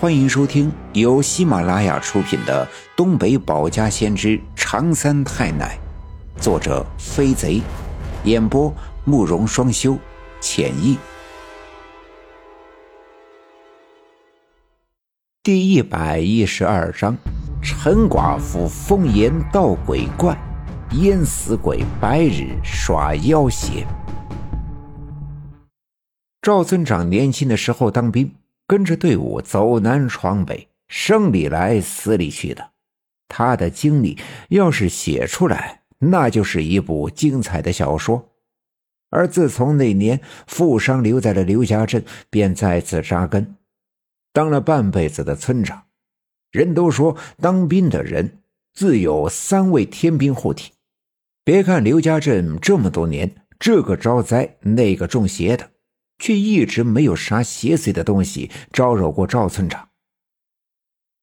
欢迎收听由喜马拉雅出品的《东北保家先知长三太奶》，作者飞贼，演播慕容双修，浅意。第一百一十二章：陈寡妇风言道鬼怪，淹死鬼白日耍妖邪。赵村长年轻的时候当兵。跟着队伍走南闯北，生里来死里去的，他的经历要是写出来，那就是一部精彩的小说。而自从那年富商留在了刘家镇，便再次扎根，当了半辈子的村长。人都说当兵的人自有三位天兵护体，别看刘家镇这么多年，这个招灾，那个中邪的。却一直没有啥邪祟的东西招惹过赵村长。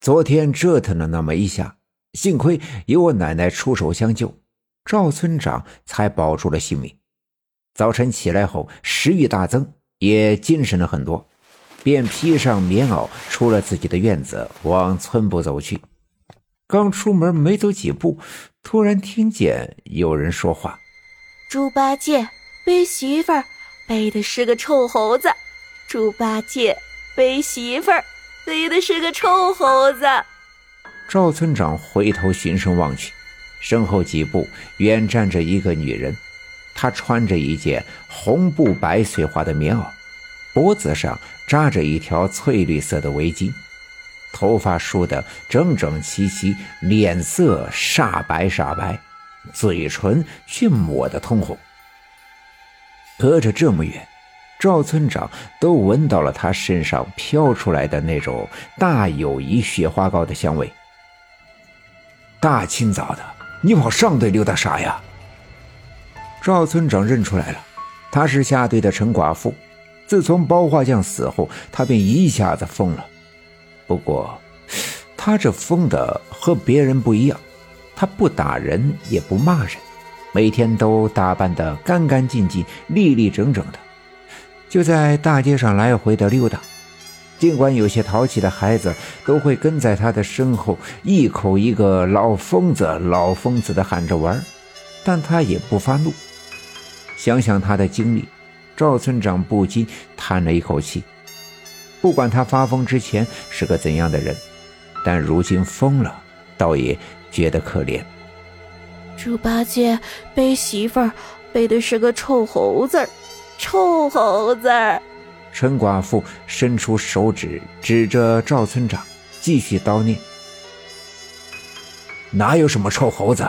昨天折腾了那么一下，幸亏有我奶奶出手相救，赵村长才保住了性命。早晨起来后，食欲大增，也精神了很多，便披上棉袄，出了自己的院子，往村部走去。刚出门没走几步，突然听见有人说话：“猪八戒背媳妇儿。”背的是个臭猴子，猪八戒背媳妇儿，背的是个臭猴子。赵村长回头循声望去，身后几步远站着一个女人，她穿着一件红布白碎花的棉袄，脖子上扎着一条翠绿色的围巾，头发梳得整整齐齐，脸色煞白煞白，嘴唇却抹得通红。隔着这么远，赵村长都闻到了他身上飘出来的那种大友谊雪花膏的香味。大清早的，你跑上队溜达啥呀？赵村长认出来了，他是下队的陈寡妇。自从包画匠死后，他便一下子疯了。不过，他这疯的和别人不一样，他不打人，也不骂人。每天都打扮得干干净净、立立整整的，就在大街上来回的溜达。尽管有些淘气的孩子都会跟在他的身后，一口一个“老疯子，老疯子”的喊着玩，但他也不发怒。想想他的经历，赵村长不禁叹了一口气。不管他发疯之前是个怎样的人，但如今疯了，倒也觉得可怜。猪八戒背媳妇儿，背的是个臭猴子臭猴子陈寡妇伸出手指指着赵村长，继续叨念：“哪有什么臭猴子？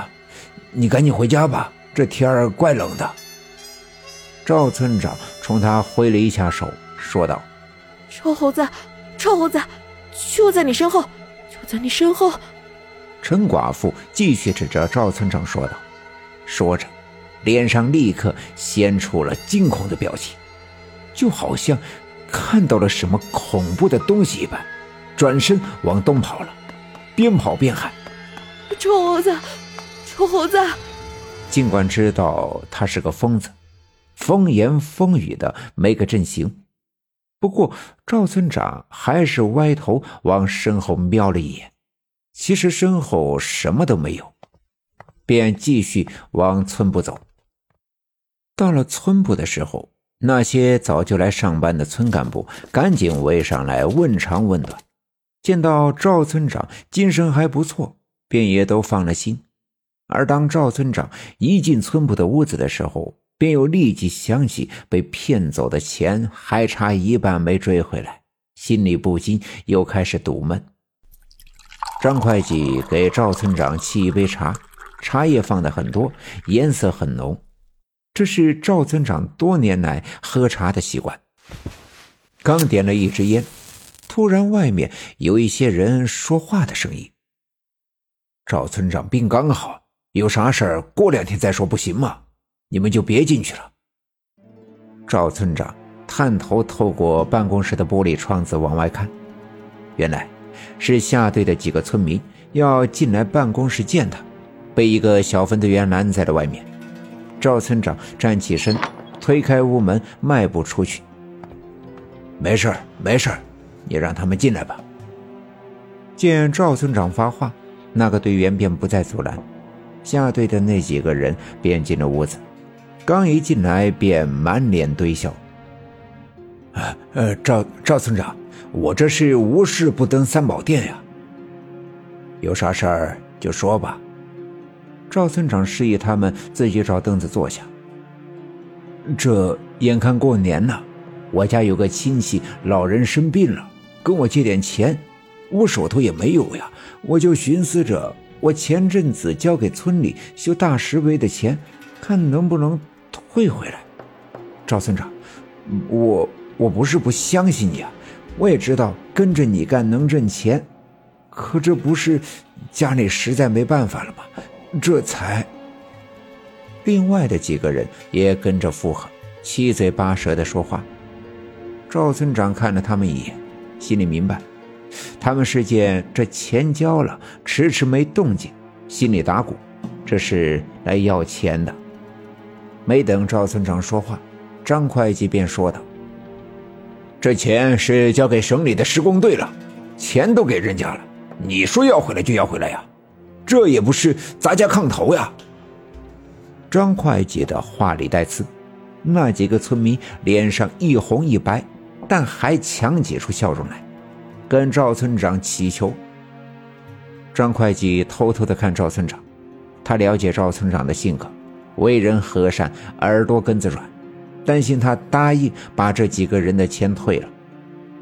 你赶紧回家吧，这天儿怪冷的。”赵村长冲他挥了一下手，说道：“臭猴子，臭猴子，就在你身后，就在你身后。”陈寡妇继续指着赵村长说道，说着，脸上立刻显出了惊恐的表情，就好像看到了什么恐怖的东西一般，转身往东跑了，边跑边喊：“臭猴子，臭猴子！”尽管知道他是个疯子，风言风语的没个正形，不过赵村长还是歪头往身后瞄了一眼。其实身后什么都没有，便继续往村部走。到了村部的时候，那些早就来上班的村干部赶紧围上来问长问短，见到赵村长精神还不错，便也都放了心。而当赵村长一进村部的屋子的时候，便又立即想起被骗走的钱还差一半没追回来，心里不禁又开始堵闷。张会计给赵村长沏一杯茶，茶叶放的很多，颜色很浓。这是赵村长多年来喝茶的习惯。刚点了一支烟，突然外面有一些人说话的声音。赵村长病刚好，有啥事儿过两天再说，不行吗？你们就别进去了。赵村长探头透过办公室的玻璃窗子往外看，原来。是下队的几个村民要进来办公室见他，被一个小分队员拦在了外面。赵村长站起身，推开屋门，迈步出去。没事没事你让他们进来吧。见赵村长发话，那个队员便不再阻拦，下队的那几个人便进了屋子。刚一进来，便满脸堆笑。呃呃，赵赵村长，我这是无事不登三宝殿呀。有啥事儿就说吧。赵村长示意他们自己找凳子坐下。这眼看过年呢，我家有个亲戚老人生病了，跟我借点钱，我手头也没有呀，我就寻思着，我前阵子交给村里修大石碑的钱，看能不能。退回来，赵村长，我我不是不相信你啊，我也知道跟着你干能挣钱，可这不是家里实在没办法了吗？这才。另外的几个人也跟着附和，七嘴八舌的说话。赵村长看了他们一眼，心里明白，他们是见这钱交了，迟迟没动静，心里打鼓，这是来要钱的。没等赵村长说话，张会计便说道：“这钱是交给省里的施工队了，钱都给人家了，你说要回来就要回来呀？这也不是砸家炕头呀！”张会计的话里带刺，那几个村民脸上一红一白，但还强挤出笑容来，跟赵村长祈求。张会计偷偷的看赵村长，他了解赵村长的性格。为人和善，耳朵根子软，担心他答应把这几个人的钱退了。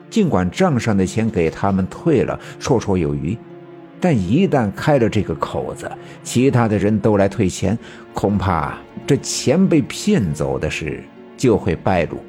尽管账上的钱给他们退了绰绰有余，但一旦开了这个口子，其他的人都来退钱，恐怕这钱被骗走的事就会败露。